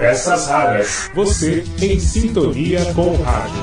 Peças raras. Você em sintonia com o rádio.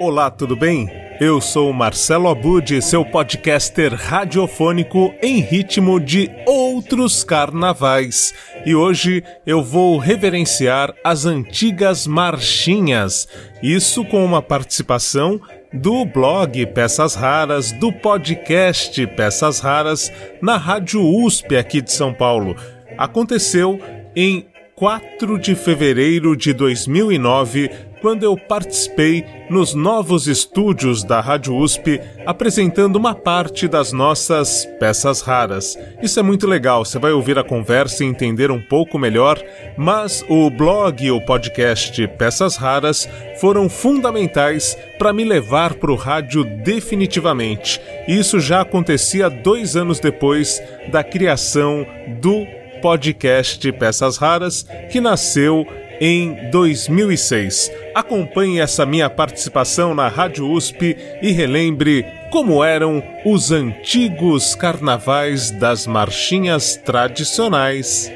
Olá, tudo bem? Eu sou Marcelo Abud, seu podcaster radiofônico em ritmo de outros carnavais. E hoje eu vou reverenciar as antigas marchinhas. Isso com uma participação do blog Peças Raras, do podcast Peças Raras, na Rádio USP aqui de São Paulo. Aconteceu em 4 de fevereiro de 2009, quando eu participei nos novos estúdios da Rádio USP apresentando uma parte das nossas peças raras. Isso é muito legal, você vai ouvir a conversa e entender um pouco melhor, mas o blog e o podcast Peças Raras foram fundamentais para me levar para o rádio definitivamente. Isso já acontecia dois anos depois da criação do podcast Peças Raras, que nasceu em 2006. Acompanhe essa minha participação na Rádio USP e relembre como eram os antigos carnavais das marchinhas tradicionais.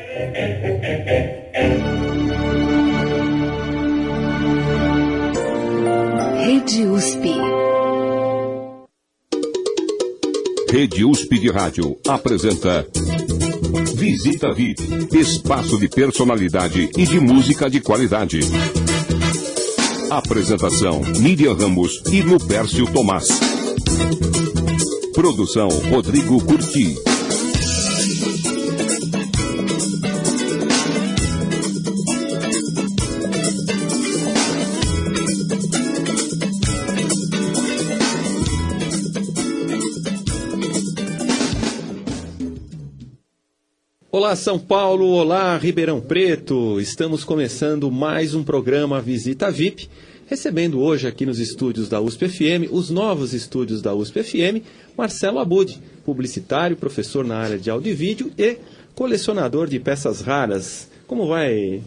Rede USP. Rede USP de Rádio apresenta Visita VIP, espaço de personalidade e de música de qualidade. Apresentação: Miriam Ramos e Lupércio Tomás. Produção: Rodrigo Curti. Olá São Paulo, olá Ribeirão Preto. Estamos começando mais um programa Visita VIP, recebendo hoje aqui nos estúdios da USP FM, os novos estúdios da USP FM, Marcelo Abud, publicitário, professor na área de áudio e vídeo e colecionador de peças raras. Como vai,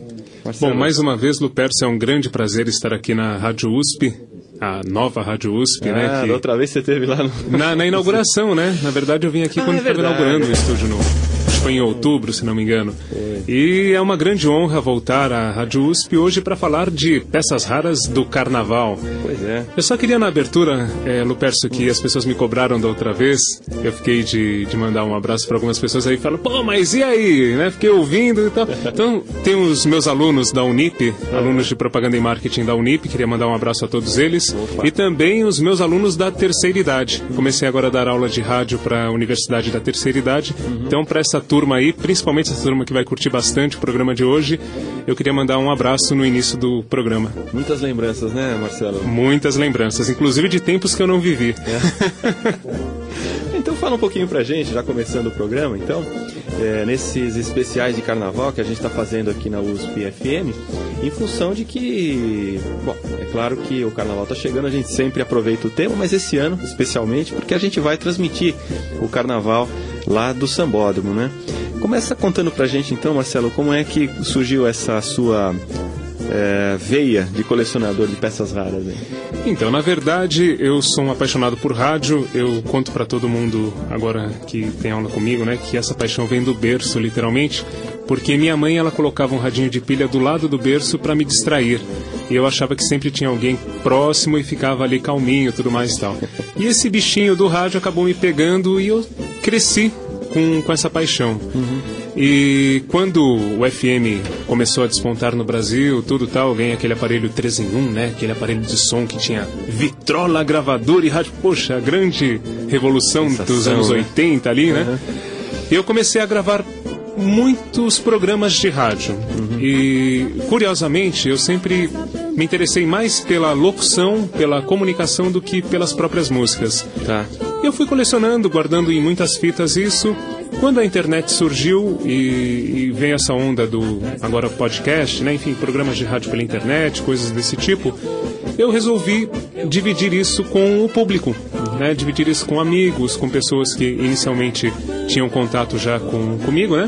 Marcelo? Bom, mais uma vez, Lupercio, é um grande prazer estar aqui na Rádio USP, a nova Rádio USP, ah, né? Que... outra vez você esteve lá no... na, na inauguração, né? Na verdade, eu vim aqui Ah, quando é estava inaugurando o estúdio novo. Foi em outubro, se não me engano. E é uma grande honra voltar à Rádio USP hoje para falar de peças raras do Carnaval. Pois é. Eu só queria na abertura, é, Lupercio, que as pessoas me cobraram da outra vez. Eu fiquei de, de mandar um abraço para algumas pessoas aí e falam, pô, mas e aí? Né? Fiquei ouvindo e tal. Então, tem os meus alunos da Unip, alunos de propaganda e marketing da Unip, queria mandar um abraço a todos eles. Opa. E também os meus alunos da terceira idade. Comecei agora a dar aula de rádio para a Universidade da Terceira Idade. Então, para essa turma aí, principalmente essa turma que vai curtir bastante o programa de hoje, eu queria mandar um abraço no início do programa. Muitas lembranças, né, Marcelo? Muitas lembranças, inclusive de tempos que eu não vivi. Então fala um pouquinho pra gente, já começando o programa, então, é, nesses especiais de carnaval que a gente está fazendo aqui na USP FM, em função de que, bom, é claro que o carnaval está chegando, a gente sempre aproveita o tema, mas esse ano, especialmente, porque a gente vai transmitir o carnaval lá do Sambódromo, né? Começa contando pra gente então, Marcelo, como é que surgiu essa sua é, veia de colecionador de peças raras aí? Então, na verdade, eu sou um apaixonado por rádio. Eu conto para todo mundo agora que tem aula comigo, né, que essa paixão vem do berço, literalmente, porque minha mãe ela colocava um radinho de pilha do lado do berço para me distrair. E eu achava que sempre tinha alguém próximo e ficava ali calminho, tudo mais e tal. E esse bichinho do rádio acabou me pegando e eu cresci com, com essa paixão. E quando o FM começou a despontar no Brasil, tudo tal, vem aquele aparelho 3 em 1, né? Aquele aparelho de som que tinha vitrola, gravador e rádio. Poxa, a grande revolução Sensação, dos anos né? 80 ali, né? E eu comecei a gravar muitos programas de rádio. E, curiosamente, eu sempre me interessei mais pela locução, pela comunicação, do que pelas próprias músicas. Tá. Eu fui colecionando, guardando em muitas fitas isso. Quando a internet surgiu e, e veio essa onda do agora podcast, né, enfim, programas de rádio pela internet, coisas desse tipo, eu resolvi dividir isso com o público, né, dividir isso com amigos, com pessoas que inicialmente tinham contato já com comigo, né?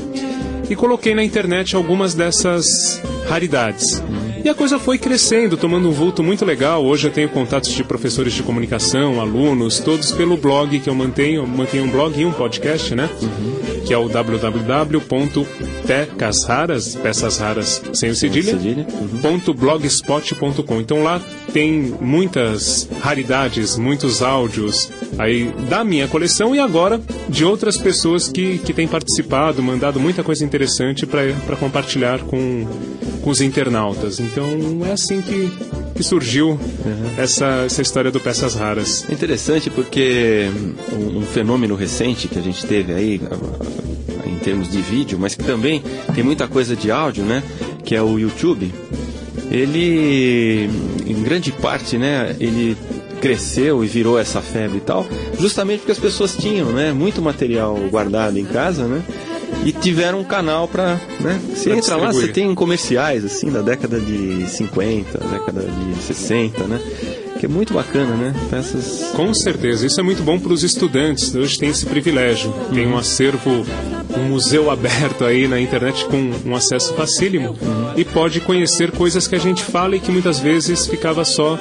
E coloquei na internet algumas dessas raridades. E a coisa foi crescendo, tomando um vulto muito legal. Hoje eu tenho contatos de professores de comunicação, alunos, todos pelo blog que eu mantenho. Eu mantenho um blog e um podcast, né? Uhum. Que é o www.pecasraras, peças raras sem o cedilha, uhum. .blogspot.com. Então lá tem muitas raridades, muitos áudios aí da minha coleção e agora de outras pessoas que, que têm participado, mandado muita coisa interessante para compartilhar com, com os internautas. Então é assim que, que surgiu uhum. essa, essa história do Peças Raras. É interessante porque um, um fenômeno recente que a gente teve aí em termos de vídeo, mas que também tem muita coisa de áudio, né? Que é o YouTube ele, em grande parte, né, ele cresceu e virou essa febre e tal, justamente porque as pessoas tinham, né, muito material guardado em casa, né, e tiveram um canal para, né, você entra lá, você tem comerciais assim da década de 50, década de 60, né, que é muito bacana, né? Peças... Com certeza, isso é muito bom para os estudantes. Hoje tem esse privilégio, uhum. tem um acervo, um museu aberto aí na internet com um acesso facílimo uhum. E pode conhecer coisas que a gente fala e que muitas vezes ficava só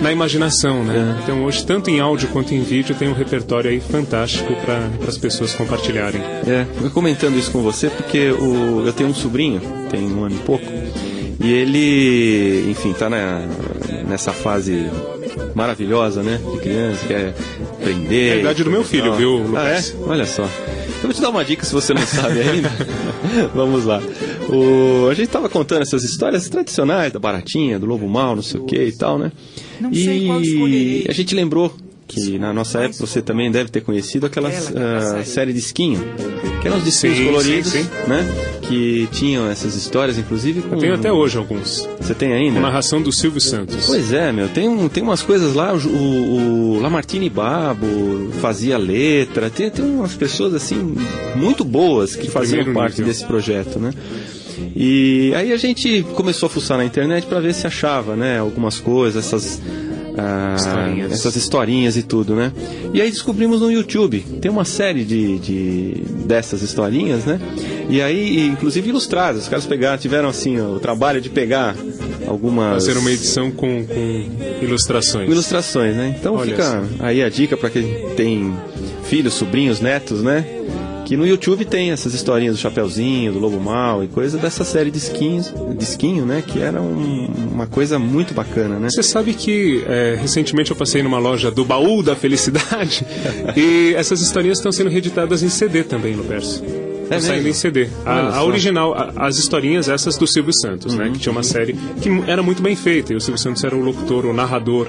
na imaginação, né? Uhum. Então hoje, tanto em áudio quanto em vídeo, tem um repertório aí fantástico para as pessoas compartilharem. É, eu comentando isso com você porque o, eu tenho um sobrinho, tem um ano e pouco, e ele, enfim, está nessa fase maravilhosa, né? De criança, quer aprender. É a idade do meu filho, viu, Lucas? Ah, é? Olha só. Eu vou te dar uma dica se você não sabe ainda. Vamos lá. O... A gente estava contando essas histórias tradicionais da Baratinha, do Lobo Mal, não sei o que e tal, né? Não e a gente lembrou que na nossa época você também deve ter conhecido aquela uh, série de esquinho, que eram os disquinhos sim, coloridos, sim, sim. né? Que tinham essas histórias, inclusive. Com... Eu tenho até hoje alguns. Você tem ainda? Com narração do Silvio Santos. Pois é, meu. Tem, um, tem umas coisas lá, o, o Lamartine Babo fazia letra, tem, tem umas pessoas assim muito boas que faziam parte nível. desse projeto, né? E aí a gente começou a fuçar na internet para ver se achava, né, algumas coisas, essas ah, historinhas. essas historinhas e tudo, né? E aí descobrimos no YouTube, tem uma série de, de dessas historinhas, né? E aí, inclusive ilustradas, os caras pegaram, tiveram assim o trabalho de pegar algumas. Fazer uma edição com, com ilustrações. Com ilustrações, né? Então Olha fica assim. aí a dica para quem tem filhos, sobrinhos, netos, né? Que no YouTube tem essas historinhas do Chapeuzinho, do Lobo Mal e coisa dessa série de skins, de skinho, né? Que era um, uma coisa muito bacana, né? Você sabe que é, recentemente eu passei numa loja do Baú da Felicidade e essas historinhas estão sendo reeditadas em CD também no verso. É saindo em CD. A, a original, a, as historinhas essas do Silvio Santos, né, uhum. né? Que tinha uma série que era muito bem feita. E o Silvio Santos era o locutor, o narrador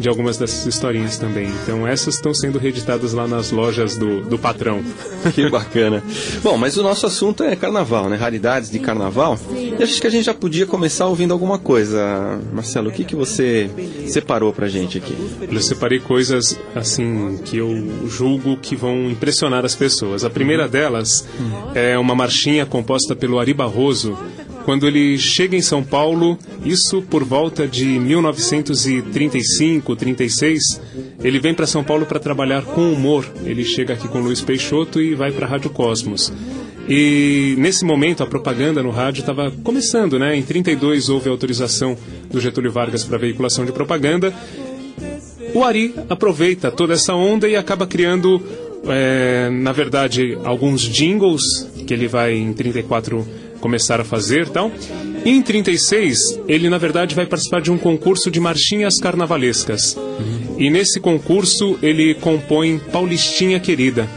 de algumas dessas historinhas também. Então essas estão sendo reeditadas lá nas lojas do, do patrão. Que bacana. Bom, mas o nosso assunto é carnaval, né? Raridades de carnaval. E acho que a gente já podia começar ouvindo alguma coisa. Marcelo, o que, que você separou pra gente aqui? Eu separei coisas, assim, que eu julgo que vão impressionar as pessoas. A primeira delas é uma marchinha composta pelo Ari Barroso, quando ele chega em São Paulo, isso por volta de 1935, 36, ele vem para São Paulo para trabalhar com humor. Ele chega aqui com Luiz Peixoto e vai para a Rádio Cosmos. E nesse momento a propaganda no rádio estava começando, né? Em 32 houve autorização do Getúlio Vargas para veiculação de propaganda. O Ari aproveita toda essa onda e acaba criando, é, na verdade, alguns jingles que ele vai em 34 começar a fazer tal. E em 36, ele na verdade vai participar de um concurso de marchinhas carnavalescas. Uhum. E nesse concurso ele compõe Paulistinha Querida.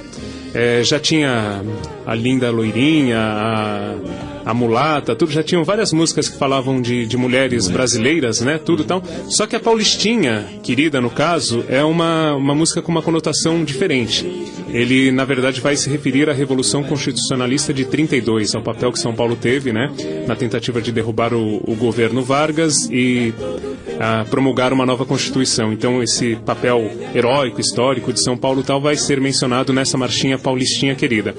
É, já tinha a Linda Loirinha, a, a Mulata, tudo, já tinham várias músicas que falavam de, de mulheres brasileiras, né, tudo tal. Só que a Paulistinha, querida no caso, é uma, uma música com uma conotação diferente. Ele, na verdade, vai se referir à Revolução Constitucionalista de 32, ao papel que São Paulo teve, né, na tentativa de derrubar o, o governo Vargas e a promulgar uma nova Constituição. Então, esse papel heróico, histórico de São Paulo tal vai ser mencionado nessa marchinha paulistinha querida.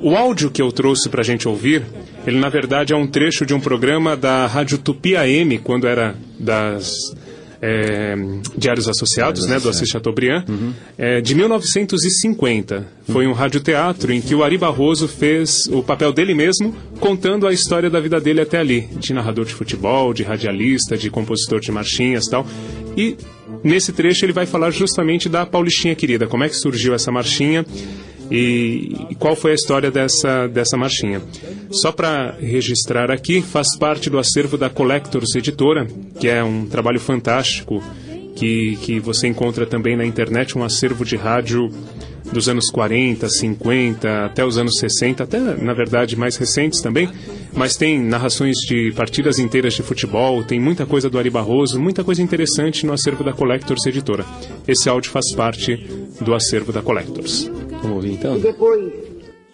O áudio que eu trouxe para a gente ouvir, ele na verdade é um trecho de um programa da Rádio Tupi AM, quando era das é, Diários Associados, né, do Assis Chateaubriand, uhum. é, de 1950. Foi um radioteatro em que o Ari Barroso fez o papel dele mesmo, contando a história da vida dele até ali, de narrador de futebol, de radialista, de compositor de marchinhas tal. E nesse trecho ele vai falar justamente da Paulistinha Querida, como é que surgiu essa marchinha e, e qual foi a história dessa, dessa marchinha. Só para registrar aqui, faz parte do acervo da Collectors Editora, que é um trabalho fantástico que, que você encontra também na internet, um acervo de rádio dos anos 40, 50, até os anos 60, até na verdade mais recentes também, mas tem narrações de partidas inteiras de futebol, tem muita coisa do Ari Barroso, muita coisa interessante no acervo da Collectors Editora. Esse áudio faz parte do acervo da Collectors. Vamos ouvir então? E depois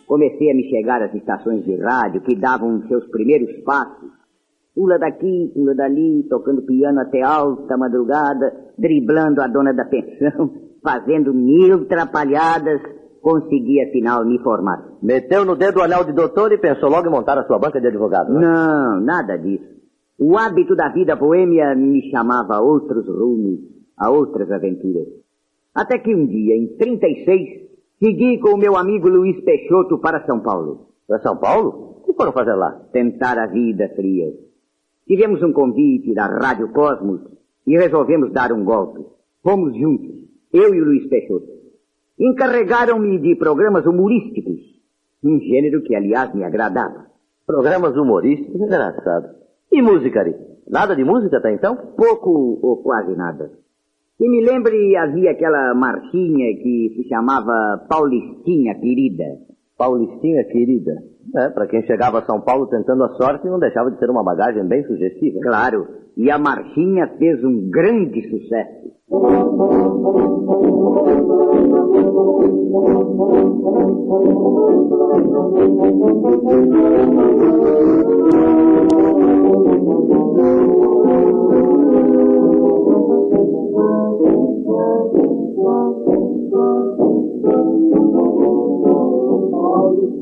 comecei a me chegar às estações de rádio que davam seus primeiros passos. Pula daqui, pula dali, tocando piano até alta madrugada, driblando a dona da pensão, fazendo mil trapalhadas, consegui afinal me formar. Meteu no dedo o anel de doutor e pensou logo em montar a sua banca de advogado. Né? Não, nada disso. O hábito da vida boêmia me chamava a outros rumos, a outras aventuras. Até que um dia, em 36, Segui com o meu amigo Luiz Peixoto para São Paulo. Para São Paulo? O que foram fazer lá? Tentar a vida fria. Tivemos um convite da Rádio Cosmos e resolvemos dar um golpe. Fomos juntos, eu e o Luiz Peixoto. Encarregaram-me de programas humorísticos, um gênero que, aliás, me agradava. Programas humorísticos? Engraçado. E música, Ari? Nada de música até então? Pouco ou quase nada. Que me lembre, havia aquela marchinha que se chamava Paulistinha Querida. Paulistinha Querida? É, para quem chegava a São Paulo tentando a sorte, não deixava de ser uma bagagem bem sugestiva. Claro, e a marchinha fez um grande sucesso.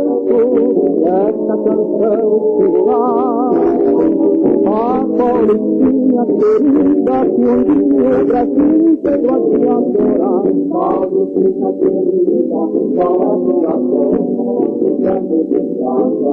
ofereço esta canção singular a Paulistinha querida que um dia o Brasil chegou a te adorar. Paulistinha querida, qual a tua cor? Ficando de casa,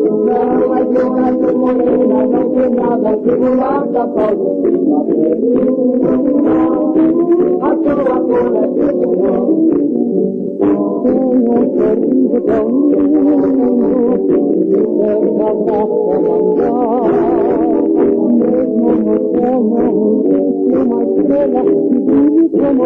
Não é fora de morena, não tem nada de mulata, Paulistinha querida. A tua cor é preta, Paulistinha querida, qual é tua cor? Ficando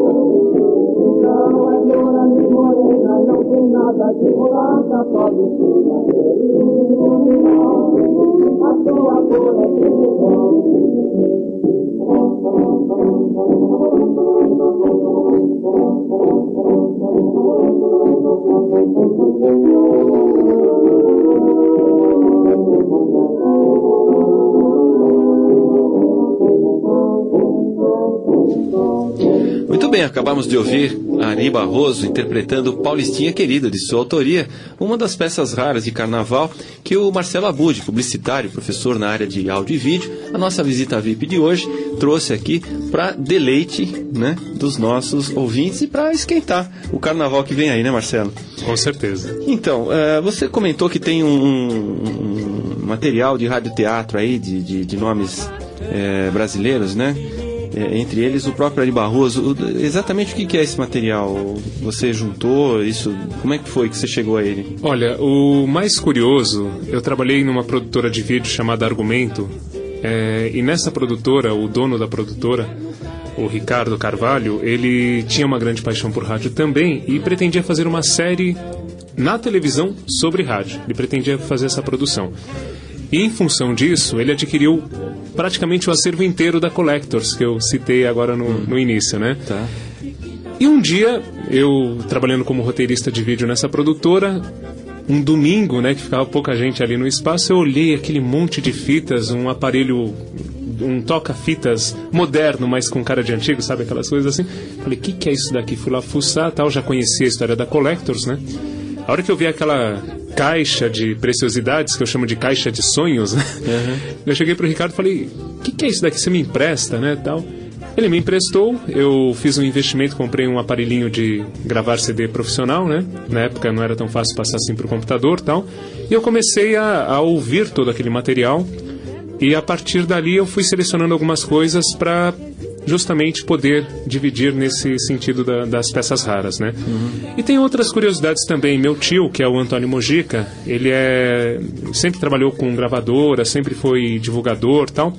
não é dona de morena, não tem nada que mulata pode A tua cor é de Tenho bem, acabamos de ouvir Ari Barroso interpretando Paulistinha Querida, de sua autoria, uma das peças raras de carnaval que o Marcelo Abud, publicitário, professor na área de áudio e vídeo, a nossa visita VIP de hoje, trouxe aqui para deleite né, dos nossos ouvintes e para esquentar o carnaval que vem aí, né, Marcelo? Com certeza. Então, uh, você comentou que tem um, um, material de radioteatro aí, de, de, de nomes é, brasileiros, né? É, entre eles o próprio Ari Barroso. Exatamente o que, que é esse material? Você juntou isso? Como é que foi que você chegou a ele? Olha, o mais curioso, eu trabalhei numa produtora de vídeo chamada Argumento, é, e nessa produtora, o dono da produtora, o Ricardo Carvalho, ele tinha uma grande paixão por rádio também e pretendia fazer uma série na televisão sobre rádio. Ele pretendia fazer essa produção. E em função disso, ele adquiriu praticamente o acervo inteiro da Collectors, que eu citei agora no, no início, né? Tá. E um dia, eu trabalhando como roteirista de vídeo nessa produtora, um domingo, né, que ficava pouca gente ali no espaço, eu olhei aquele monte de fitas, um aparelho, um toca-fitas moderno, mas com cara de antigo, sabe aquelas coisas assim. Falei, o que, que é isso daqui? Fui lá fuçar, tal, já conhecia a história da Collectors, né? A hora que eu vi aquela caixa de preciosidades, que eu chamo de caixa de sonhos, né? Uhum. Eu cheguei pro Ricardo e falei, o que, que é isso daqui? Você me empresta, né, tal? Ele me emprestou, eu fiz um investimento, comprei um aparelhinho de gravar CD profissional, né? Na época não era tão fácil passar assim pro computador tal. E eu comecei a, a ouvir todo aquele material. E a partir dali eu fui selecionando algumas coisas para justamente poder dividir nesse sentido da, das peças raras, né? E tem outras curiosidades também. Meu tio, que é o Antônio Mojica, ele é sempre trabalhou com gravadora, sempre foi divulgador, tal.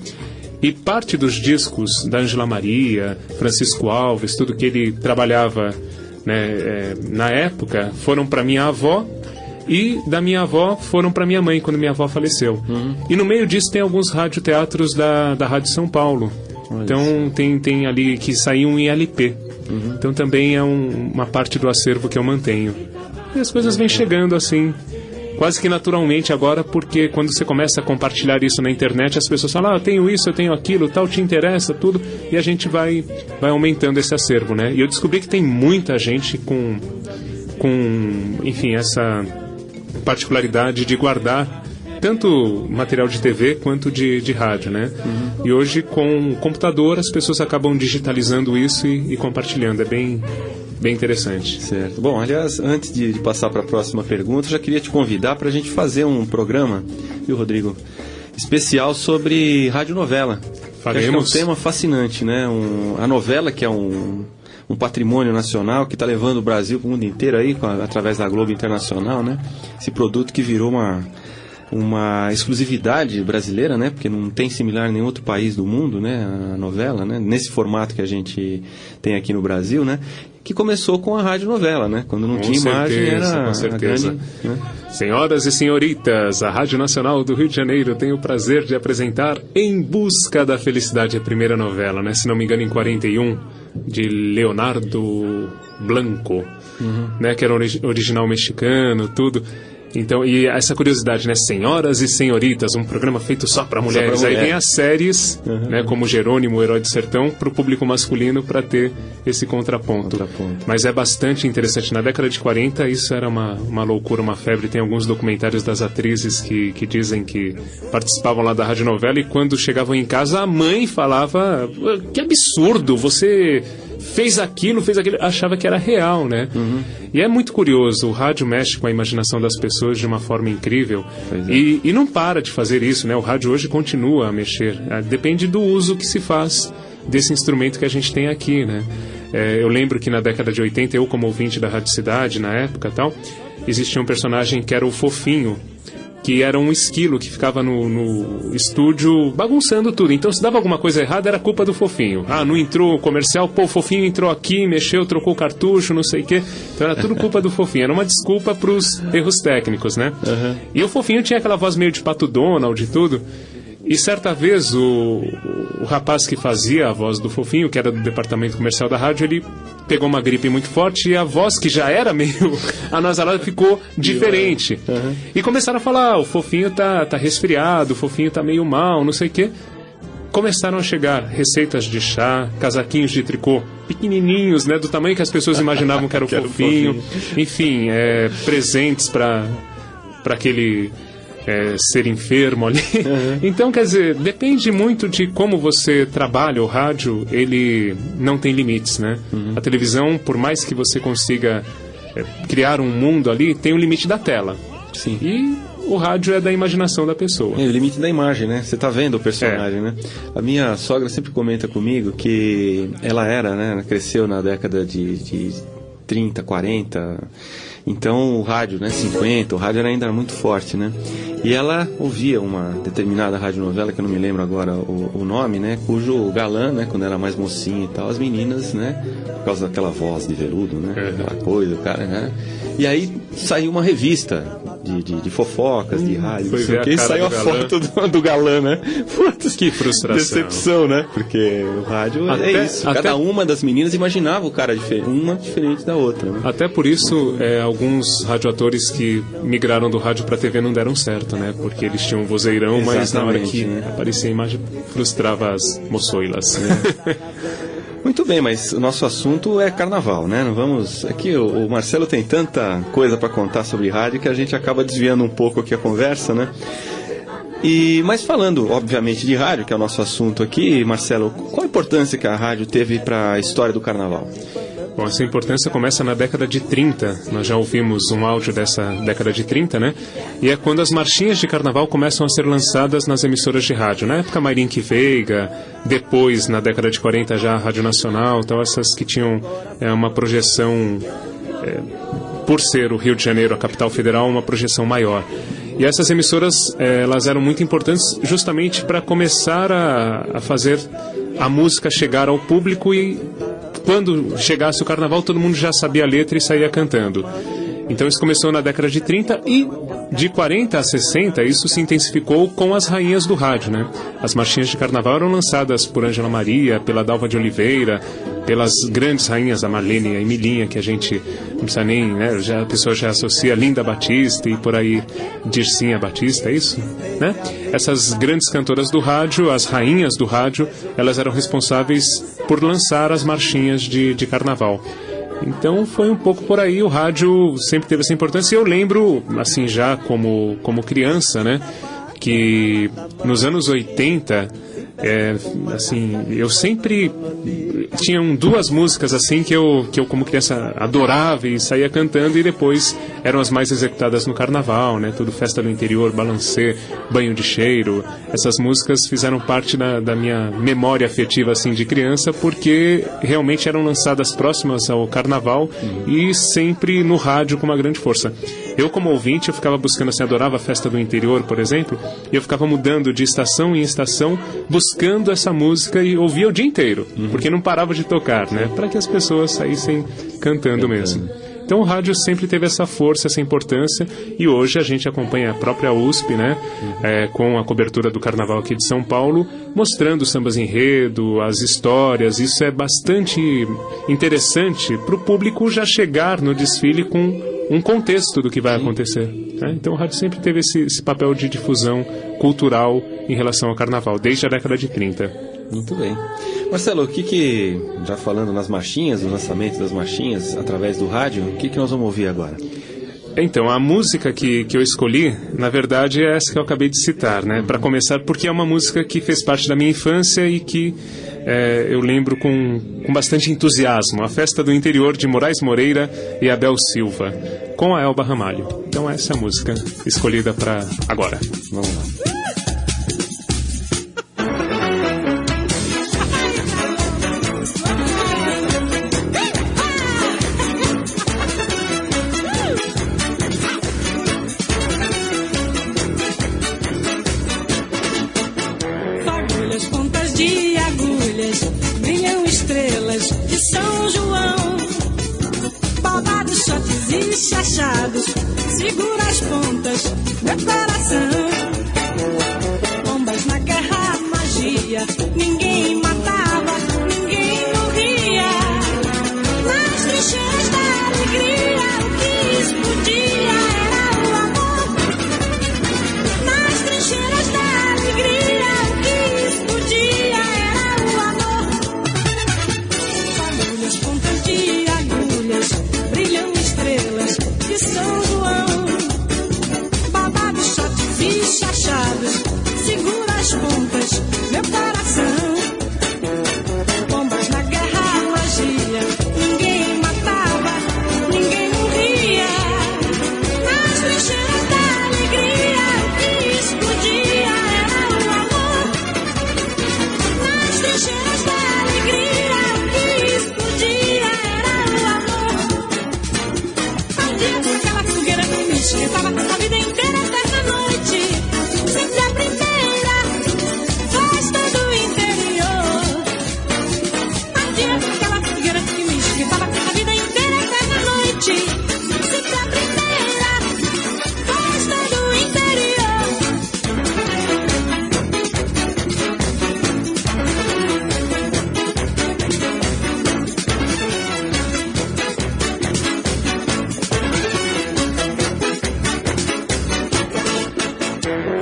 E parte dos discos da Angela Maria, Francisco Alves, tudo que ele trabalhava né, é, na época, foram para minha avó e da minha avó foram para minha mãe quando minha avó faleceu. E no meio disso tem alguns radioteatros da, da Rádio São Paulo. Então tem, tem ali que saíam em LP. Então também é um- uma parte do acervo que eu mantenho. E as coisas vêm chegando assim, quase que naturalmente agora, porque quando você começa a compartilhar isso na internet, as pessoas falam, ah, eu tenho isso, eu tenho aquilo, tal, te interessa, tudo, e a gente vai, vai aumentando esse acervo, né? E eu descobri que tem muita gente com, com enfim, essa particularidade de guardar tanto material de TV quanto de, de rádio, né? E hoje com o computador as pessoas acabam digitalizando isso e, e compartilhando. É bem, bem interessante. Certo. Bom, aliás, antes de, de passar para a próxima pergunta, eu já queria te convidar para a gente fazer um programa, viu, Rodrigo? Especial sobre radionovela. Acho que Faremos. É um tema fascinante, né? Um, a novela, que é um, um patrimônio nacional que está levando o Brasil para o mundo inteiro aí, a- através da Globo Internacional, né? Esse produto que virou uma, uma exclusividade brasileira, né? Porque não tem similar em nenhum outro país do mundo, né? A novela, né? Nesse formato que a gente tem aqui no Brasil, né? Que começou com a radionovela, né? Quando não Com tinha imagem, certeza, era com certeza. grande... Né? Senhoras e senhoritas, a Rádio Nacional do Rio de Janeiro tem o prazer de apresentar Em Busca da Felicidade, a primeira novela, né? Se não me engano, em 41, de Leonardo Blanco, né? Que era ori- original mexicano, tudo. Então, e essa curiosidade, né? Senhoras e senhoritas, um programa feito só para mulheres. Aí mulher. vem as séries, né? Como Jerônimo, o Herói do Sertão, para o público masculino para ter esse contraponto. Contraponto. Mas é bastante interessante. Na década de 40, isso era uma, uma loucura, uma febre. Tem alguns documentários das atrizes que, que dizem que participavam lá da radionovela e quando chegavam em casa, a mãe falava: Que absurdo, você fez aquilo, fez aquilo, achava que era real, né? Uhum. E é muito curioso, o rádio mexe com a imaginação das pessoas de uma forma incrível. É. E, e não para de fazer isso, né? O rádio hoje continua a mexer. Ah, Depende do uso que se faz desse instrumento que a gente tem aqui, né? É, eu lembro que na década de 80, eu como ouvinte da Rádio Cidade, na época tal, existia um personagem que era o Fofinho, que era um esquilo que ficava no, no estúdio bagunçando tudo. Então, se dava alguma coisa errada, era culpa do fofinho. Ah, não entrou o comercial, pô, o fofinho entrou aqui, mexeu, trocou o cartucho, não sei o quê. Então era tudo culpa do fofinho. Era uma desculpa pros erros técnicos, né? E o fofinho tinha aquela voz meio de pato Donald e tudo. E certa vez o, o rapaz que fazia a voz do fofinho, que era do departamento comercial da rádio, ele pegou uma gripe muito forte e a voz que já era meio anasalada ficou diferente. E começaram a falar, "Ah, o fofinho tá, tá resfriado, o fofinho tá meio mal, não sei o quê. Começaram a chegar receitas de chá, casaquinhos de tricô pequenininhos, né, do tamanho que as pessoas imaginavam que era o Que era o fofinho. Enfim, é, presentes para para aquele é, ser enfermo ali. Então, quer dizer, depende muito de como você trabalha. O rádio, ele não tem limites, né? A televisão, por mais que você consiga é, criar um mundo ali, tem o limite da tela. Sim. E o rádio é da imaginação da pessoa. É o limite da imagem, né? Você tá vendo o personagem, É. né? A minha sogra sempre comenta comigo que ela era, né? Ela cresceu na década de, de 30, 40. Então o rádio, né? 50, o rádio ainda era muito forte, né? E ela ouvia uma determinada radionovela, que eu não me lembro agora o, o nome, né? Cujo galã, né? Quando era mais mocinha e tal, as meninas, né? Por causa daquela voz de veludo, né? Aquela coisa, o cara, né? E aí saiu uma revista de, de, de fofocas, de rádio, foi não sei o a que, e saiu a galã. foto do, do galã, né? Putz, Que frustração. Decepção, né? Porque o rádio Até- é isso. até- Cada uma das meninas imaginava o cara diferente, uma diferente da outra, né? Até por isso, é, alguns radioatores que migraram do rádio para TV não deram certo, né? Porque eles tinham um vozeirão, mas na hora Exatamente, que né? aparecia a imagem, frustrava as moçoilas. Muito bem, mas o nosso assunto é carnaval, né? Não vamos. Aqui o, o Marcelo tem tanta coisa para contar sobre rádio que a gente acaba desviando um pouco aqui a conversa, né? E, mas falando, obviamente, de rádio, que é o nosso assunto aqui, Marcelo, qual a importância que a rádio teve para a história do carnaval? Bom, essa importância começa na década de 30. Nós já ouvimos um áudio dessa década de 30, né? E é quando as marchinhas de carnaval começam a ser lançadas nas emissoras de rádio. Na época, Mairink Veiga, depois, na década de 40, já a Rádio Nacional, então essas que tinham é, uma projeção é, por ser o Rio de Janeiro a capital federal, uma projeção maior. E essas emissoras, eh, elas eram muito importantes justamente para começar a, a fazer a música chegar ao público e quando chegasse o carnaval todo mundo já sabia a letra e saía cantando. Então isso começou na década de 30 e de 40 a 60 isso se intensificou com as rainhas do rádio, né? As marchinhas de carnaval eram lançadas por Ângela Maria, pela Dalva de Oliveira, pelas grandes rainhas, a Marlene e a Emilinha, que a gente não precisa nem, né? Já, a pessoa já associa Linda Batista e por aí Dircinha Batista, é isso? Né? Essas grandes cantoras do rádio, as rainhas do rádio, elas eram responsáveis por lançar as marchinhas de, de carnaval. Então foi um pouco por aí, o rádio sempre teve essa importância. E eu lembro, assim, já como, como criança, né, que nos anos 80, é, assim, eu sempre tinham duas músicas assim que eu, que eu como criança adorava e saía cantando e depois eram as mais executadas no carnaval, né? Tudo festa do interior, balancê, banho de cheiro. Essas músicas fizeram parte da, da minha memória afetiva assim de criança porque realmente eram lançadas próximas ao carnaval e sempre no rádio com uma grande força. Eu como ouvinte eu ficava buscando assim, adorava a festa do interior, por exemplo, e eu ficava mudando de estação em estação buscando essa música e ouvia o dia inteiro, porque não parava de tocar, né? Para que as pessoas saíssem cantando mesmo. Então o rádio sempre teve essa força, essa importância e hoje a gente acompanha a própria USP, né, é, com a cobertura do Carnaval aqui de São Paulo, mostrando os sambas enredo, as histórias. Isso é bastante interessante para o público já chegar no desfile com um contexto do que vai acontecer. né? Então o rádio sempre teve esse, esse papel de difusão cultural em relação ao Carnaval desde a década de 30. Muito bem. Marcelo, o que que, já falando nas marchinhas, no lançamento das marchinhas, através do rádio, o que que nós vamos ouvir agora? Então, a música que, que eu escolhi, na verdade, é essa que eu acabei de citar, né? Para começar, porque é uma música que fez parte da minha infância e que é, eu lembro com, com bastante entusiasmo. A Festa do Interior de Moraes Moreira e Abel Silva, com a Elba Ramalho. Então, essa é a música escolhida para agora. Vamos lá.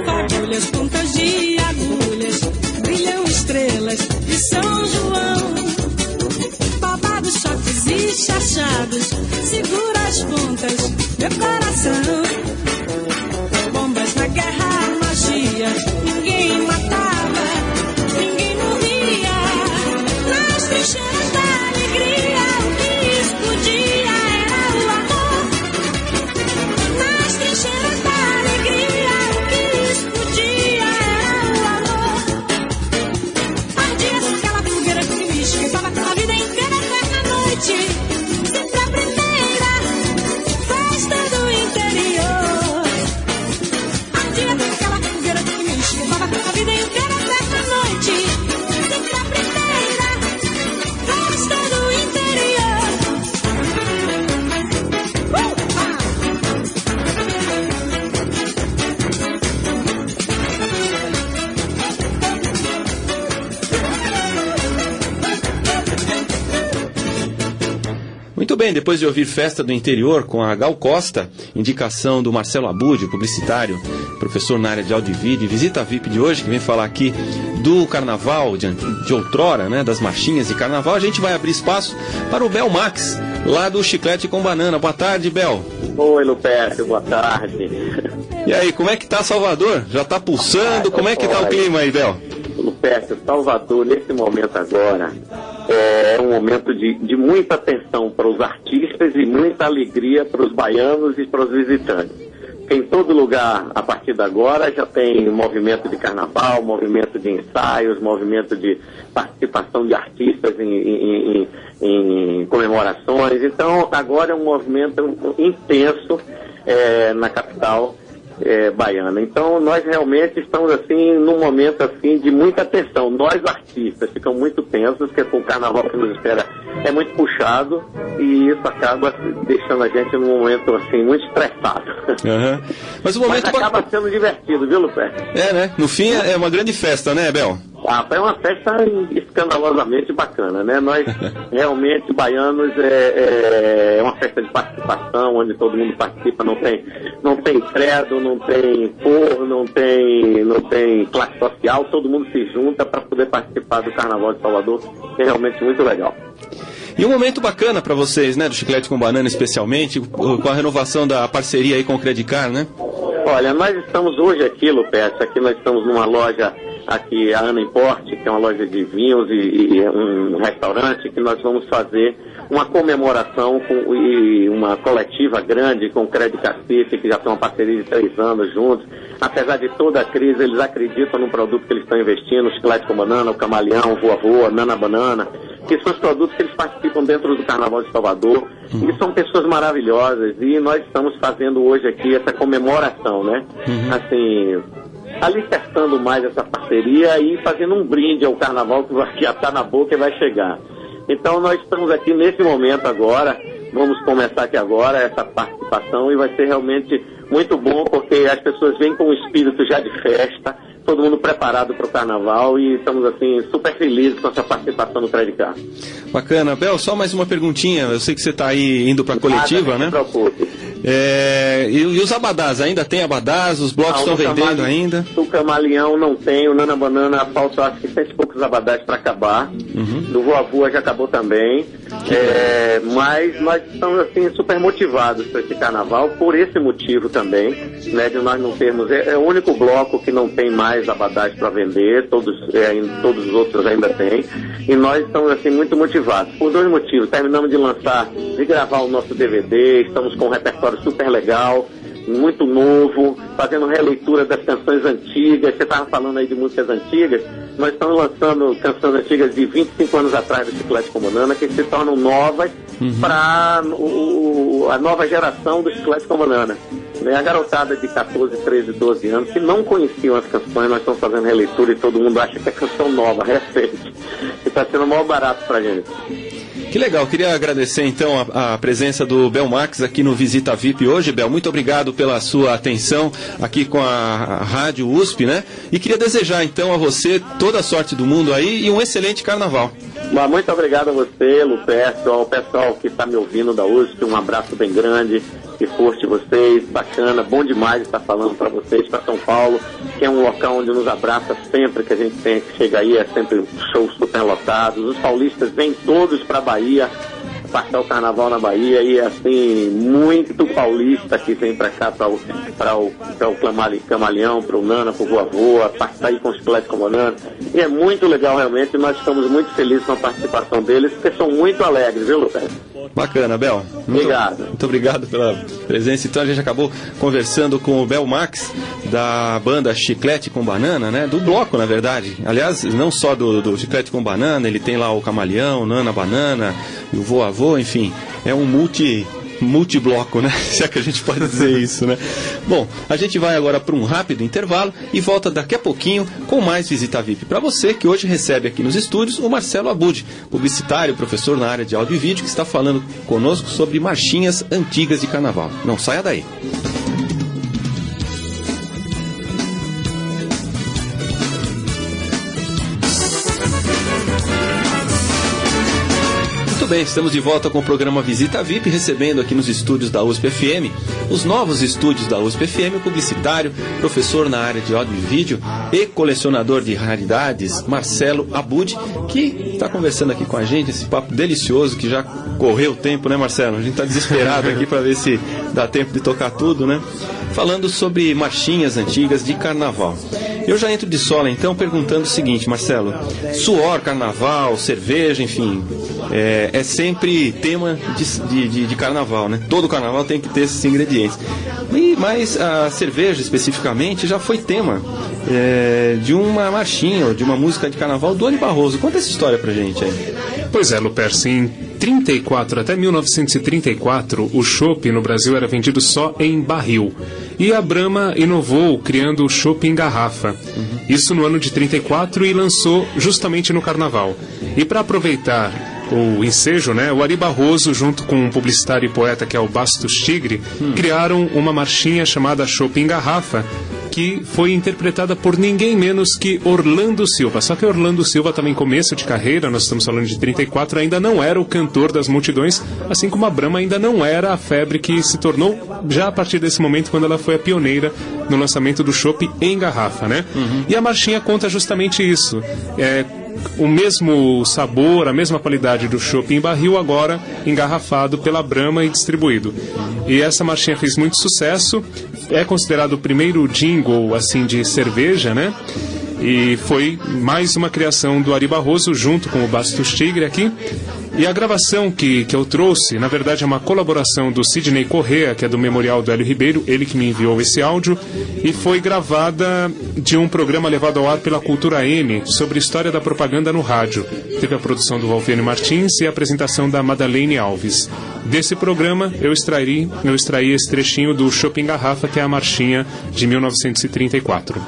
Fagulhas, pontas de agulhas, brilham estrelas de São João. Babados, choques e chachados, segura as pontas, meu coração. Bem, depois de ouvir Festa do Interior com a Gal Costa, indicação do Marcelo Abud, publicitário, professor na área de áudio e vídeo, visita VIP de hoje, que vem falar aqui do carnaval de, de outrora, né, das marchinhas de carnaval, a gente vai abrir espaço para o Bel Max, lá do Chiclete com Banana. Boa tarde, Bel. Oi, Lupércio, boa tarde. E aí, como é que tá Salvador? Já tá pulsando? Como é que tá o clima aí, Bel? Lupércio, Salvador, nesse momento agora, é um momento de, de muita atenção para os artistas e muita alegria para os baianos e para os visitantes. Em todo lugar, a partir de agora, já tem movimento de carnaval, movimento de ensaios, movimento de participação de artistas em, em- em- em comemorações. Então, agora é um movimento intenso eh, na capital eh, baiana. Então, nós realmente estamos assim num momento assim de muita tensão. Nós artistas ficamos muito tensos, porque com o carnaval que nos espera é muito puxado e isso acaba deixando a gente num momento assim muito estressado. Aham. Mas o Mas momento. acaba sendo divertido, viu, Lupé? É, né? No fim é é uma grande festa, né, Bel? Ah, é uma festa escandalosamente bacana, né? Nós realmente, baianos, é, é uma festa de participação, onde todo mundo participa, não tem, não tem credo, não tem cor, não tem, não tem classe social, todo mundo se junta para poder participar do Carnaval de Salvador, que é realmente muito legal. E um momento bacana para vocês, né, do Chiclete com Banana especialmente, com a renovação da parceria aí com o Credicar, né? Olha, nós estamos hoje aqui, Lupete, aqui nós estamos numa loja aqui, a Ana Importe, que é uma loja de vinhos e, e um restaurante, que nós vamos fazer uma comemoração com, e uma coletiva grande com o Crédito Cacife, que já tem uma parceria de três anos juntos. Apesar de toda a crise, eles acreditam no produto que eles estão investindo, o chiclete com banana, o camaleão, o voa voa, nana banana, que são os produtos que eles participam dentro do Carnaval de Salvador. E são pessoas maravilhosas. E nós estamos fazendo hoje aqui essa comemoração, né? Assim, alicerçando mais essa parceria e fazendo um brinde ao carnaval que que já está na boca e vai chegar. Então nós estamos aqui nesse momento agora, vamos começar aqui agora essa participação e vai ser realmente muito bom porque as pessoas vêm com o espírito já de festa, todo mundo preparado para o carnaval e estamos assim super felizes com essa participação no Credicar. Bacana. Bel, só mais uma perguntinha. Eu sei que você está aí indo para a coletiva, né? É, e, e os abadás? Ainda tem abadás? Os blocos estão vendendo camale- ainda? O camaleão não tem, o Nana Banana falta acho que cento e poucos abadás para acabar. Uhum. Do Voa Voa já acabou também. É, mas nós estamos assim super motivados para esse carnaval por esse motivo também, né, de nós não termos é, é o único bloco que não tem mais abadás para vender, todos é, em- todos os outros ainda têm. E nós estamos assim muito motivados por dois motivos. Terminamos de lançar, de gravar o nosso DVD, estamos com um repertório super legal muito novo, fazendo releitura das canções antigas. Você estava falando aí de músicas antigas. Nós estamos lançando canções antigas de 25 anos atrás do Chiclete com Banana, que se tornam novas para a nova geração do Chiclete com Banana. Né? A garotada de 14, 13, 12 anos que não conheciam as canções, nós estamos fazendo releitura e todo mundo acha que é canção nova, recente. E está sendo o maior barato pra gente. Que legal, queria agradecer então a, a presença do Bel Max aqui no Visita VIP hoje. Bel, muito obrigado pela sua atenção aqui com a, a Rádio USP, né? E queria desejar então a você toda a sorte do mundo aí e um excelente carnaval. Mas muito obrigado a você, Lupércio, ao pessoal que está me ouvindo da USP, um abraço bem grande, que curte vocês, bacana, bom demais estar falando para vocês, para São Paulo, que é um local onde nos abraça sempre que a gente tem, que chega aí, é sempre shows super lotados, os paulistas vêm todos para Bahia, passar o carnaval na Bahia e assim, muito paulista que vem para cá para o, pra o, pra o Camaleão, para o Nana, para o Voa Voa, passar aí com os chiclete com o Nana. E é muito legal realmente, nós estamos muito felizes com a participação deles, porque são muito alegres, viu, Lucas? Bacana, Bel. Muito, Obrigado. Muito obrigado pela presença. Então a gente acabou conversando com o Bel Max, da banda Chiclete com Banana, né? Do bloco, na verdade. Aliás, não só do, do Chiclete com Banana, ele tem lá o Camaleão, Nana Banana, e o Voa Enfim. É um multi multibloco, né? Se é que a gente pode dizer isso, né? Bom, a gente vai agora para um rápido intervalo e volta daqui a pouquinho com mais Visita VIP para você que hoje recebe aqui nos estúdios o Marcelo Abud, publicitário, professor na área de áudio e vídeo, que está falando conosco sobre marchinhas antigas de carnaval. Não saia daí. Muito bem, estamos de volta com o programa Visita VIP, recebendo aqui nos estúdios da USP FM, os novos estúdios da USP FM, publicitário, professor na área de áudio e vídeo e colecionador de raridades, Marcelo Abud, que está conversando aqui com a gente, esse papo delicioso que já correu o tempo, né, Marcelo? A gente está desesperado aqui para ver se dá tempo de tocar tudo, né? Falando sobre marchinhas antigas de carnaval. Eu já entro de sola então perguntando o seguinte, Marcelo: suor, carnaval, cerveja, enfim, é, é sempre tema de, de, de- carnaval, né? Todo carnaval tem que ter esses ingredientes. E, mas a cerveja especificamente já foi tema é, de uma marchinha de uma música de carnaval do Ani Barroso. Conta essa história pra gente aí. Pois é, Luperce, em 34 até 1934, o chopp no Brasil era vendido só em barril. E a Brahma inovou criando o chopp em garrafa. Isso no ano de 34 e lançou justamente no carnaval. E para aproveitar o ensejo, né, o Ari Barroso, junto com um publicitário e poeta que é o Bastos Tigre, criaram uma marchinha chamada Chopp em Garrafa, que foi interpretada por ninguém menos que Orlando Silva. Só que Orlando Silva também começo de carreira, nós estamos falando de 34, ainda não era o cantor das multidões, assim como a Brahma ainda não era a febre que se tornou já a partir desse momento quando ela foi a pioneira no lançamento do chopp em garrafa, né? E a marchinha conta justamente isso. É, o mesmo sabor, a mesma qualidade do chopp em barril, agora engarrafado pela Brahma e distribuído. E essa marchinha fez muito sucesso, é considerado o primeiro jingle assim de cerveja, né? E foi mais uma criação do Ari Barroso junto com o Bastos Tigre aqui. E a gravação que, que eu trouxe, na verdade, é uma colaboração do Sidney Correa, que é do Memorial do Hélio Ribeiro, ele que me enviou esse áudio, e foi gravada de um programa levado ao ar pela Cultura N sobre história da propaganda no rádio. Teve a produção do Valvene Martins e a apresentação da Madalene Alves. Desse programa, eu extraí, eu extraí esse trechinho do Shopping Garrafa, que é a marchinha de 1934.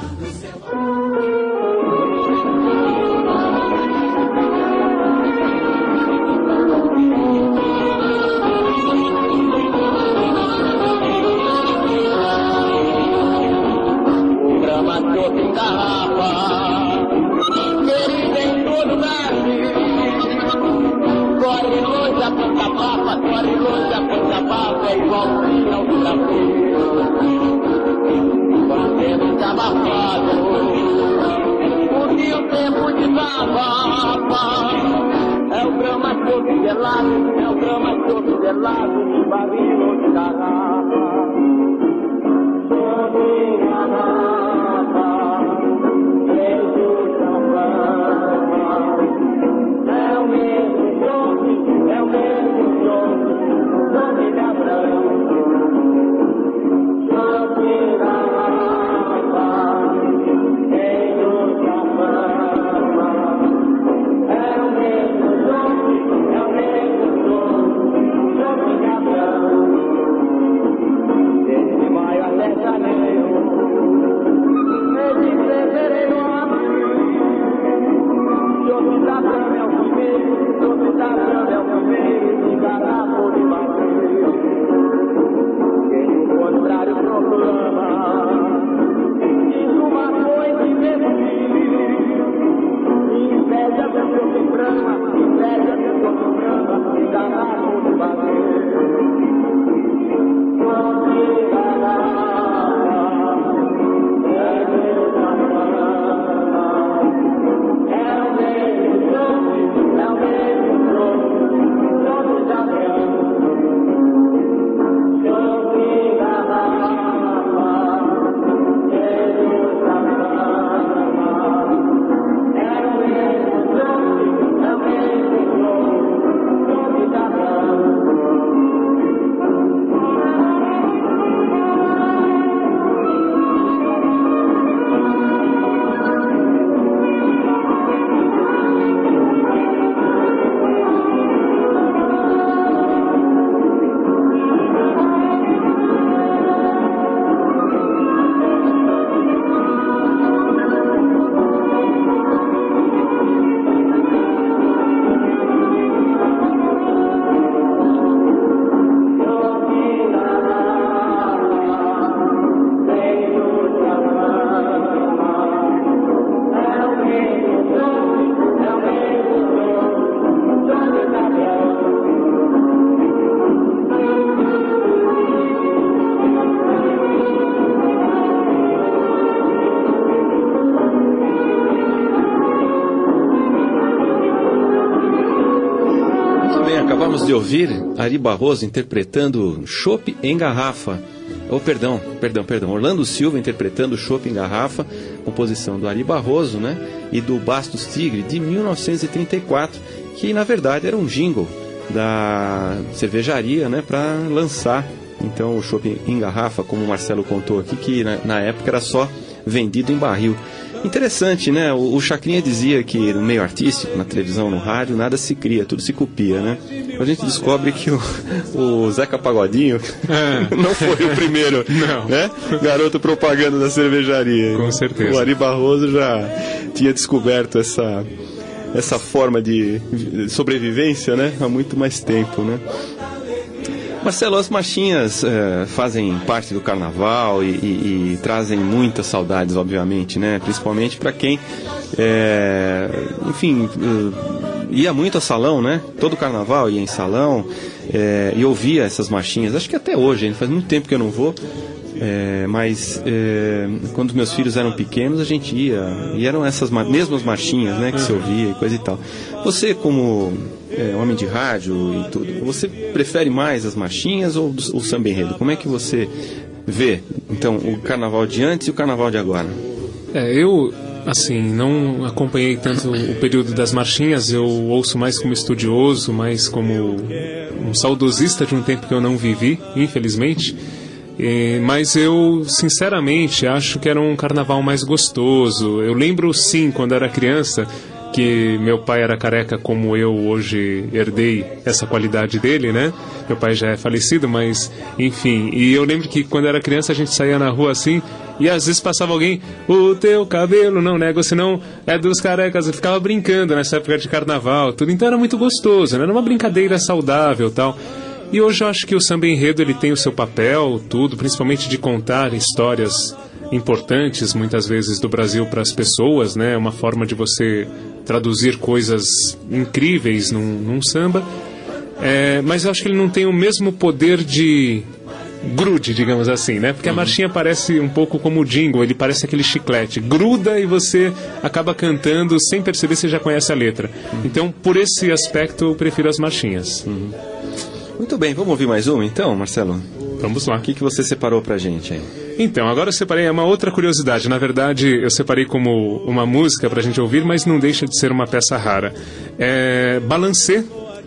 Ouvir Ari Barroso interpretando Chopp em Garrafa. Oh, perdão, perdão, perdão. Orlando Silva interpretando Chopp em Garrafa, composição do Ari Barroso, né? E do Bastos Tigre, de 1934, que na verdade era um jingle da cervejaria, né? Para lançar, então, o Chopp em Garrafa, como o Marcelo contou aqui, que na, na época era só vendido em barril. Interessante, né? O, o Chacrinha dizia que no meio artístico, na televisão, no rádio, nada se cria, tudo se copia, né? A gente descobre que o, o Zeca Pagodinho É. não foi o primeiro, Não. né? Garoto propaganda da cervejaria. Com certeza. O Ari Barroso já tinha descoberto essa, essa forma de sobrevivência, né? Há muito mais tempo, né? Marcelo, as marchinhas eh, fazem parte do carnaval e, e- e trazem muitas saudades, obviamente, né? Principalmente para quem, eh, enfim, eh, ia muito a salão, né? Todo carnaval ia em salão eh, e ouvia essas marchinhas. Acho que até hoje, faz muito tempo que eu não vou. É, mas é, quando meus filhos eram pequenos, a gente ia. E eram essas ma- mesmas marchinhas né, que se ouvia e coisa e tal. Você, como é, homem de rádio e tudo, você prefere mais as marchinhas ou o samba enredo? Como é que você vê, então, o carnaval de antes e o carnaval de agora? É, eu, assim, não acompanhei tanto o período das marchinhas, eu ouço mais como estudioso, mais como um saudosista de um tempo que eu não vivi, infelizmente. E- mas eu, sinceramente, acho que era um carnaval mais gostoso. Eu lembro, sim, quando era criança, que meu pai era careca como eu hoje herdei essa qualidade dele, né? Meu pai já é falecido, mas enfim. E eu lembro que quando era criança a gente saía na rua assim e às vezes passava alguém, o teu cabelo não nego, senão é dos carecas. Eu ficava brincando nessa época de carnaval, tudo. Então era muito gostoso, né? Era uma brincadeira saudável tal. E hoje eu acho que o samba enredo ele tem o seu papel, tudo, principalmente de contar histórias importantes, muitas vezes do Brasil para as pessoas, né? É uma forma de você traduzir coisas incríveis num, num samba. É, mas eu acho que ele não tem o mesmo poder de grude, digamos assim, né? Porque a marchinha parece um pouco como o jingle, ele parece aquele chiclete. Gruda e você acaba cantando sem perceber se já conhece a letra. Então, por esse aspecto, eu prefiro as marchinhas. Muito bem, vamos ouvir mais uma então, Marcelo? Vamos lá. O que, que você separou pra gente aí? Então, agora eu separei uma outra curiosidade. Na verdade, eu separei como uma música pra gente ouvir, mas não deixa de ser uma peça rara. É Balancê,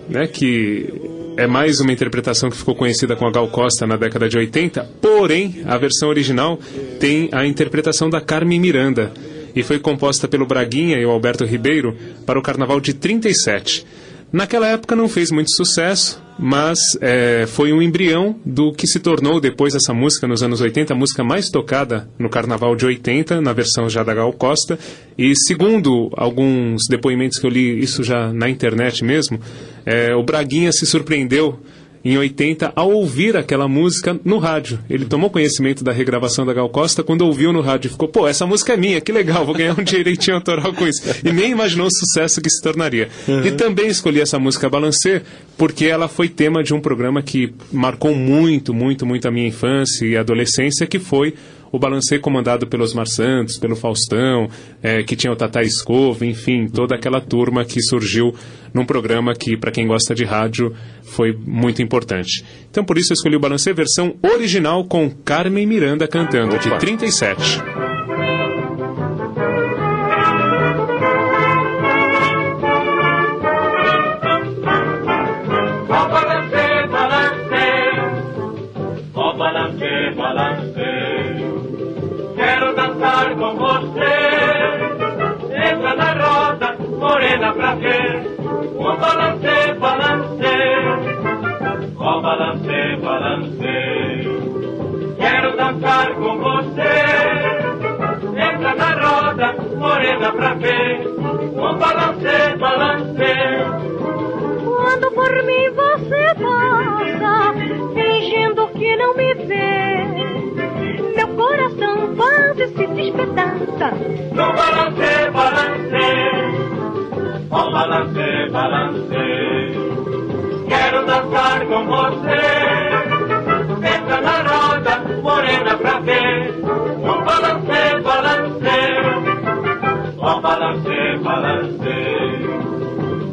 né, que é mais uma interpretação que ficou conhecida com a Gal Costa na década de 80, porém, a versão original tem a interpretação da Carmen Miranda e foi composta pelo Braguinha e o Alberto Ribeiro para o Carnaval de 37. Naquela época não fez muito sucesso, mas é, foi um embrião do que se tornou depois essa música nos anos 80, a música mais tocada no Carnaval de 80, na versão já da Gal Costa. E segundo alguns depoimentos que eu li, isso já na internet mesmo, é, o Braguinha se surpreendeu em 80 ao ouvir aquela música no rádio. Ele tomou conhecimento da regravação da Gal Costa quando ouviu no rádio e ficou, pô, essa música é minha, que legal, vou ganhar um direitinho autoral com isso. E nem imaginou o sucesso que se tornaria. E também escolhi essa música Balancê porque ela foi tema de um programa que marcou muito, muito, muito a minha infância e adolescência, que foi o Balancê comandado pelos Mar Santos, pelo Faustão, eh, que tinha o Tata Escova, enfim, toda aquela turma que surgiu num programa que, para quem gosta de rádio, foi muito importante. Então, por isso, eu escolhi o Balancê versão original com Carmen Miranda cantando, de 37.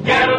Get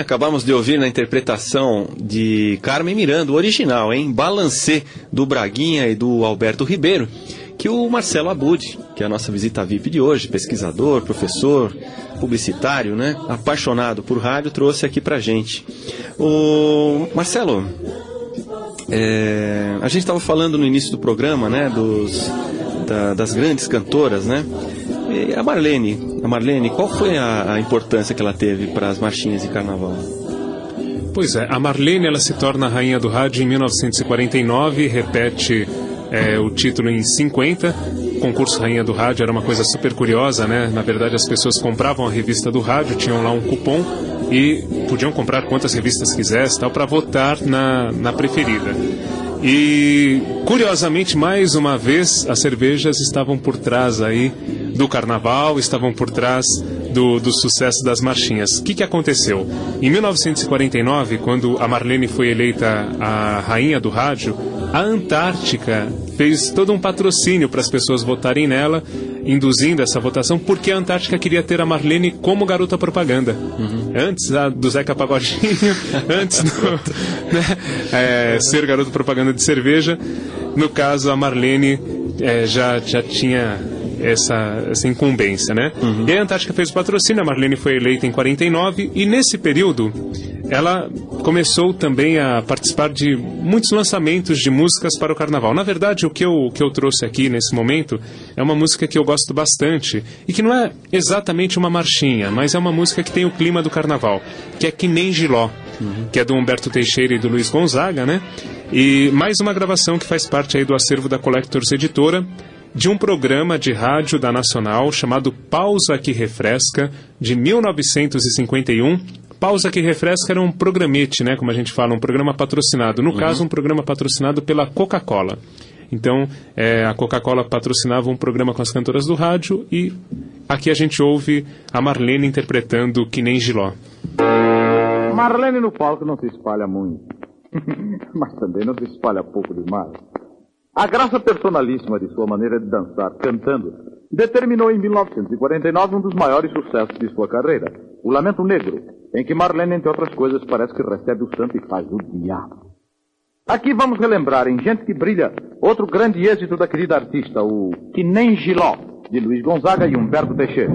acabamos de ouvir na interpretação de Carmen Miranda, o original, hein? Balancê, do Braguinha e do Alberto Ribeiro, que o Marcelo Abud, que é a nossa visita VIP de hoje, pesquisador, professor, publicitário, né? Apaixonado por rádio, trouxe aqui pra gente. O Marcelo, é, a gente estava falando no início do programa, né? Dos, da- das grandes cantoras, né? E a Marlene, a Marlene, qual foi a, a importância que ela teve para as marchinhas de carnaval? Pois é, a Marlene ela se torna rainha do rádio em 1949, repete é, o título em 50. O concurso Rainha do Rádio era uma coisa super curiosa, né? Na verdade, as pessoas compravam a revista do rádio, tinham lá um cupom e podiam comprar quantas revistas quisessem tal para votar na, na preferida. E curiosamente, mais uma vez, as cervejas estavam por trás aí do carnaval, estavam por trás do, do sucesso das marchinhas. O que, que aconteceu? Em 1949, quando a Marlene foi eleita a rainha do rádio, a Antártica fez todo um patrocínio para as pessoas votarem nela, induzindo essa votação, porque a Antártica queria ter a Marlene como garota propaganda. Antes da- do Zeca Pagodinho, antes do, né, é, ser garoto propaganda de cerveja. No caso, a Marlene é, já, já tinha essa, essa incumbência, né? E a Antártica fez o patrocínio, a Marlene foi eleita em 49 e nesse período ela começou também a participar de muitos lançamentos de músicas para o carnaval. Na verdade, o que eu, o que eu trouxe aqui nesse momento é uma música que eu gosto bastante e que não é exatamente uma marchinha, mas é uma música que tem o clima do carnaval, que é Que Nem Giló, que é do Humberto Teixeira e do Luiz Gonzaga, né? E mais uma gravação que faz parte aí do acervo da Collectors Editora, de um programa de rádio da Nacional chamado Pausa que Refresca, de 1951. Pausa que Refresca era um programete, né, como a gente fala, um programa patrocinado. No caso, um programa patrocinado pela Coca-Cola. Então, é, a Coca-Cola patrocinava um programa com as cantoras do rádio e aqui a gente ouve a Marlene interpretando Que Nem Giló. Marlene no palco não se espalha muito, mas também não se espalha pouco demais. A graça personalíssima de sua maneira de dançar cantando determinou em 1949 um dos maiores sucessos de sua carreira, o Lamento Negro, em que Marlene, entre outras coisas, parece que recebe o santo e faz o diabo. Aqui vamos relembrar em Gente que Brilha outro grande êxito da querida artista, o Que Nem Giló, de Luiz Gonzaga e Humberto Teixeira.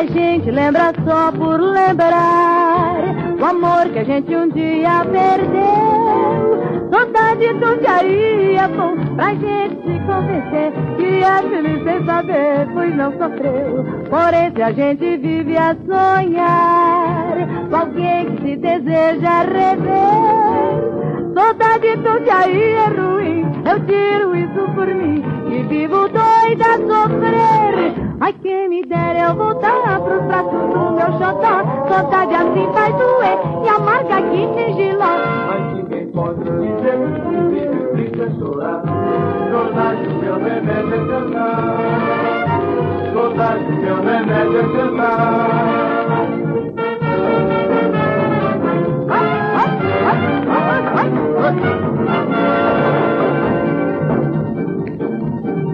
A gente lembra só por lembrar o amor que a gente um dia perdeu. Saudade diaria bom pra gente se convencer que é feliz sem saber, pois não sofreu. Porém, se a gente vive a sonhar com alguém que se deseja rever, saudade do diaria é ruim. Eu tiro isso por mim e vivo doida a sofrer. Ai, quem me dera eu voltar pros braços do meu xodó. Saudade assim faz doer e amarga que nem giló. Mas ninguém pode dizer que é chorar. Saudade, meu remédio é cantar. Saudade, meu remédio é cantar.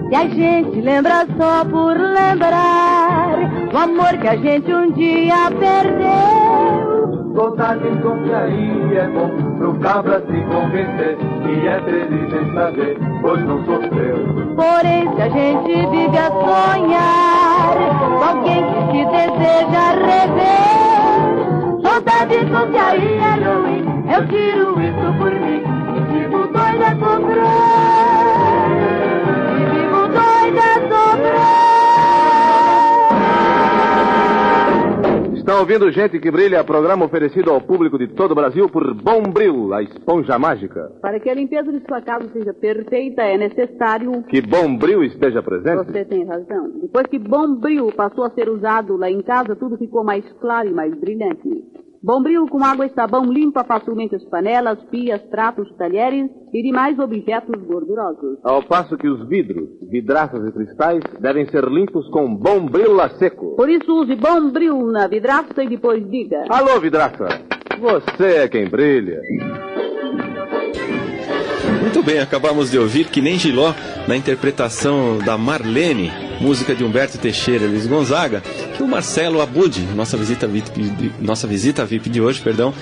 E a gente lembra só por lembrar o amor que a gente um dia perdeu. Saudade confiaria é bom pro cabra se convencer que é feliz sem saber, pois não sofreu. Porém, se a gente vive a sonhar com alguém que se deseja rever, saudade confiaria é ruim. Eu tiro isso por mim e vivo doida a sofrer. E vivo doida a sofrer. Estão ouvindo Gente que Brilha, programa oferecido ao público de todo o Brasil por Bombril, a esponja mágica. Para que a limpeza de sua casa seja perfeita, é necessário. Que Bombril esteja presente. Você tem razão. Depois que Bombril passou a ser usado lá em casa, tudo ficou mais claro e mais brilhante. Bombril com água e sabão limpa facilmente as panelas, pias, pratos, talheres e demais objetos gordurosos. Ao passo que os vidros, vidraças e cristais devem ser limpos com Bombril a seco. Por isso use Bombril na vidraça e depois diga. Alô, vidraça! Você é quem brilha. Muito bem, acabamos de ouvir que nem Giló na interpretação da Marlene, música de Humberto Teixeira e Luiz Gonzaga, que o Marcelo Abud, nossa visita VIP, de- nossa visita VIP de hoje, perdão,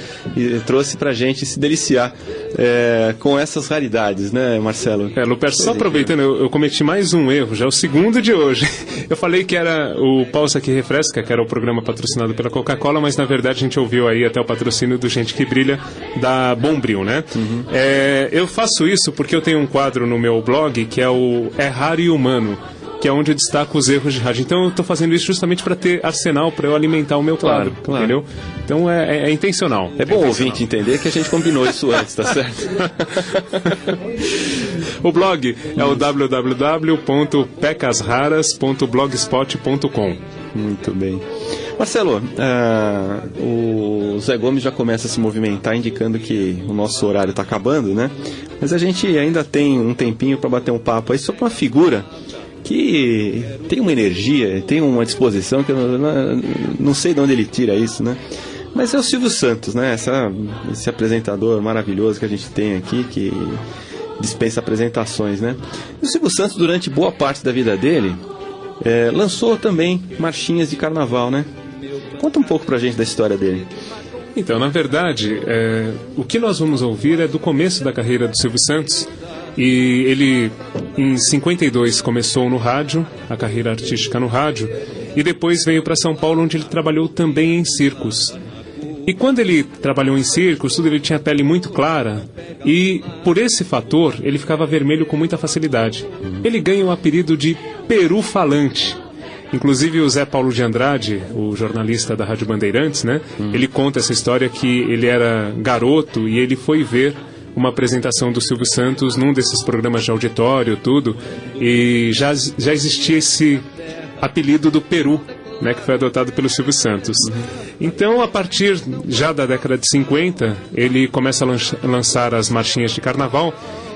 trouxe pra gente se deliciar é, com essas raridades, né, Marcelo? É, Luperto, só aproveitando, eu, eu cometi mais um erro, já é o segundo de hoje. Eu falei que era o Pausa que Refresca, que era o programa patrocinado pela Coca-Cola, mas na verdade a gente ouviu aí até o patrocínio do Gente que Brilha, da Bombril, né? É, eu faço isso porque eu tenho um quadro no meu blog que é o É Raro e Humano. Que é onde eu destaco os erros de rádio. Então eu estou fazendo isso justamente para ter arsenal para eu alimentar o meu Claro, quadro, claro. entendeu? Então é, é- é intencional. É bom o ouvinte entender que a gente combinou isso antes, tá certo? O blog é o www.pecasraras.blogspot.com. Muito bem. Marcelo, ah, o Zé Gomes já começa a se movimentar, indicando que o nosso horário está acabando, né? Mas a gente ainda tem um tempinho para bater um papo aí sobre uma figura que tem uma energia, tem uma disposição que eu não, não sei de onde ele tira isso, né? Mas é o Silvio Santos, né? Essa, esse apresentador maravilhoso que a gente tem aqui, que dispensa apresentações, né? E o Silvio Santos, durante boa parte da vida dele, é, lançou também marchinhas de carnaval, né? Conta um pouco pra gente da história dele. Então, na verdade, é, o que nós vamos ouvir é do começo da carreira do Silvio Santos. E ele, em 52, começou no rádio, a carreira artística no rádio, e depois veio para São Paulo, onde ele trabalhou também em circos. E quando ele trabalhou em circos, tudo ele tinha a pele muito clara, e por esse fator, ele ficava vermelho com muita facilidade. Ele ganha o apelido de Peru Falante. Inclusive o Zé Paulo de Andrade, o jornalista da Rádio Bandeirantes, né? Ele conta essa história que ele era garoto e ele foi ver uma apresentação do Silvio Santos num desses programas de auditório, tudo, e já, já existia esse apelido do Peru, né, que foi adotado pelo Silvio Santos. Então, a partir já da década de 50, ele começa a lança- lançar as marchinhas de carnaval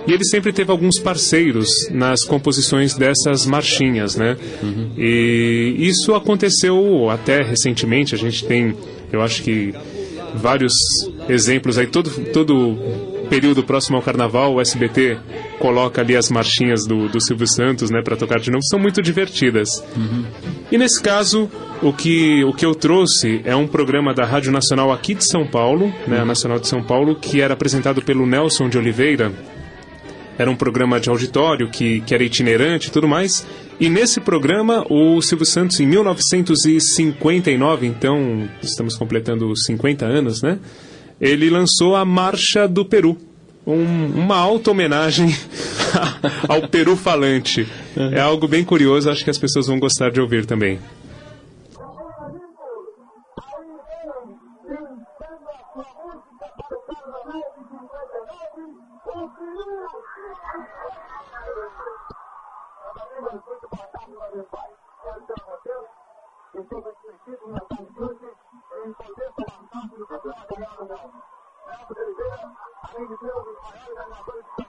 e ele sempre teve alguns parceiros nas composições dessas marchinhas, né? E isso aconteceu até recentemente. A gente tem, eu acho que vários exemplos aí. Todo todo período próximo ao Carnaval, o SBT coloca ali as marchinhas do, do Silvio Santos, né, para tocar de novo. São muito divertidas. E nesse caso, o que, o que eu trouxe é um programa da Rádio Nacional aqui de São Paulo, né, a Nacional de São Paulo, que era apresentado pelo Nelson de Oliveira. Era um programa de auditório que, que era itinerante e tudo mais. E nesse programa, o Silvio Santos, em 1959, então estamos completando 50 anos, né? ele lançou a Marcha do Peru. Um, uma alta homenagem ao peru falante. É algo bem curioso, acho que as pessoas vão gostar de ouvir também. Thank you. teaching you. about the Now, today, I need to tell you, I have it on my first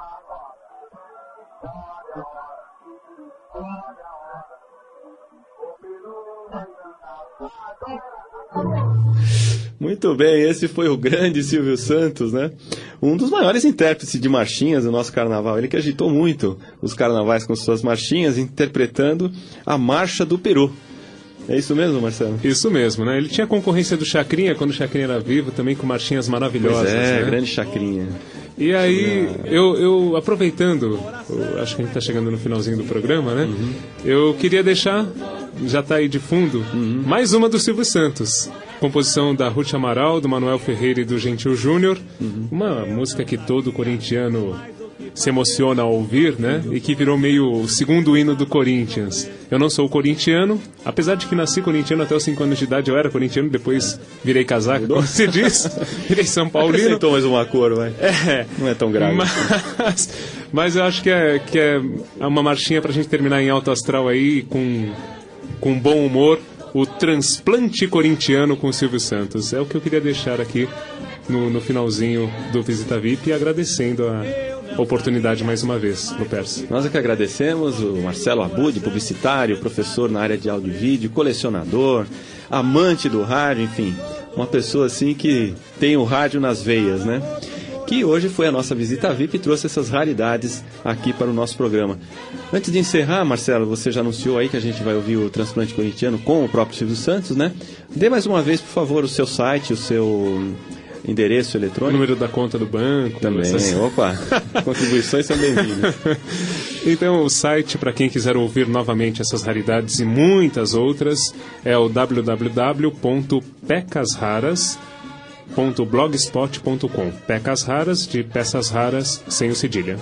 Muito bem, esse foi o grande Silvio Santos, né? Um dos maiores intérpretes de marchinhas do nosso carnaval. Ele que agitou muito os carnavais com suas marchinhas, interpretando a Marcha do Peru. É isso mesmo, Marcelo? Isso mesmo, né? Ele tinha concorrência do Chacrinha quando o Chacrinha era vivo, também com marchinhas maravilhosas. Pois é, né? grande Chacrinha. E aí, eu, eu aproveitando, eu acho que a gente está chegando no finalzinho do programa, né? Uhum. Eu queria deixar, já está aí de fundo, Uhum. mais uma do Silvio Santos. Composição da Ruth Amaral, do Manuel Ferreira e do Gentil Júnior. Uhum. Uma música que todo corintiano se emociona ao ouvir, né? E que virou meio o segundo hino do Corinthians. Eu não sou corintiano, apesar de que nasci corintiano até os 5 anos de idade, eu era corintiano, depois virei casaca, como se diz. Virei São Paulino. Acrescentou mais uma cor, vai. É. Não é tão grave. Mas, mas eu acho que é, que é uma marchinha pra gente terminar em alto astral aí, com, com bom humor. O transplante corintiano com o Silvio Santos. É o que eu queria deixar aqui no, no finalzinho do Visita VIP agradecendo a oportunidade mais uma vez, Lupercio. Nós é que agradecemos o Marcelo Abud, publicitário, professor na área de áudio e vídeo, colecionador, amante do rádio, enfim, uma pessoa assim que tem o rádio nas veias, né? Que hoje foi a nossa visita VIP e trouxe essas raridades aqui para o nosso programa. Antes de encerrar, Marcelo, você já anunciou aí que a gente vai ouvir o transplante corintiano com o próprio Silvio Santos, né? Dê mais uma vez, por favor, o seu site, o seu endereço O eletrônico. número da conta do banco. Também, essas- opa, contribuições são bem-vindas. Então, o site, para quem quiser ouvir novamente essas raridades e muitas outras, é o www.pecasraras.blogspot.com. Pecas raras de peças raras sem o cedilha.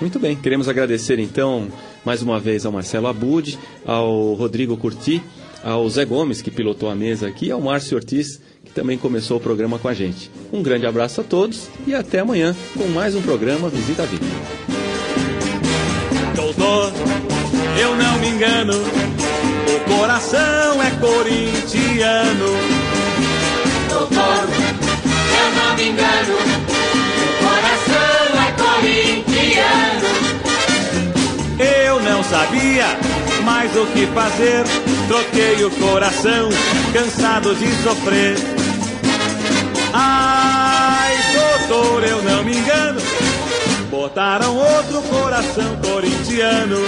Muito bem, queremos agradecer então mais uma vez ao Marcelo Abud, ao Rodrigo Curti, ao Zé Gomes, que pilotou a mesa aqui, e ao Márcio Ortiz, que também começou o programa com a gente. Um grande abraço a todos e até amanhã com mais um programa Visita a Vida. Doutor, eu não me engano, o coração é corintiano. Me engano, o coração é corintiano. Eu não sabia mais o que fazer, troquei o coração, cansado de sofrer. Ai, doutor, eu não me engano, botaram outro coração corintiano.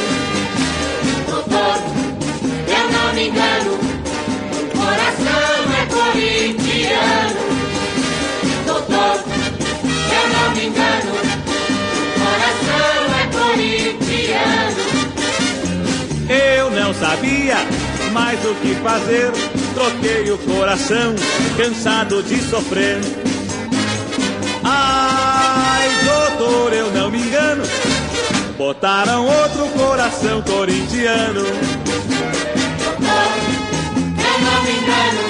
Doutor, eu não me engano, o coração é corintiano. Me engano, coração é corintiano. Eu não sabia mais o que fazer, troquei o coração, cansado de sofrer. Ai, doutor, eu não me engano, botaram outro coração corintiano. Doutor, eu não me engano,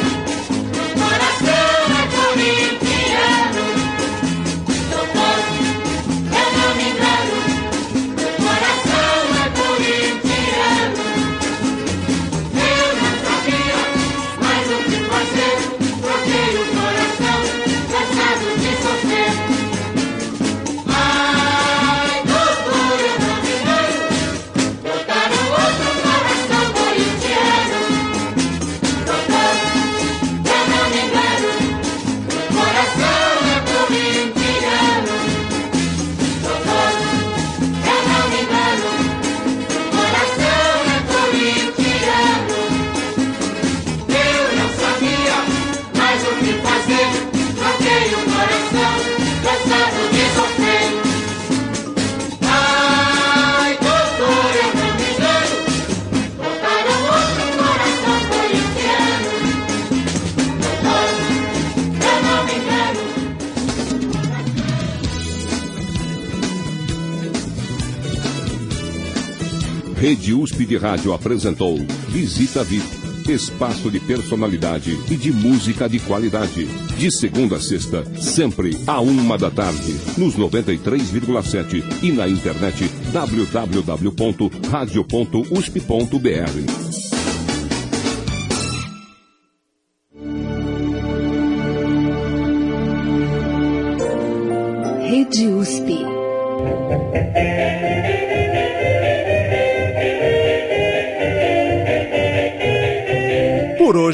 Rádio apresentou Visita VIP. Espaço de personalidade e de música de qualidade. De segunda a sexta, sempre à uma da tarde, nos 93,7 e na internet www.radio.usp.br.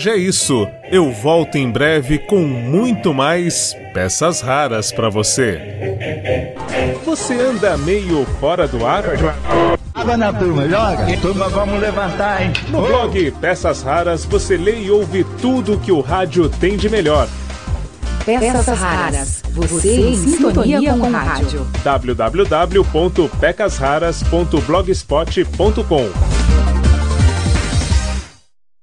hoje é isso. Eu volto em breve com muito mais peças raras para você. Você anda meio fora do ar? Água na turma, joga. Turma, vamos levantar, hein? No blog Peças Raras você lê e ouve tudo que o rádio tem de melhor. Peças raras. Você em sintonia com o rádio. www.pecasraras.blogspot.com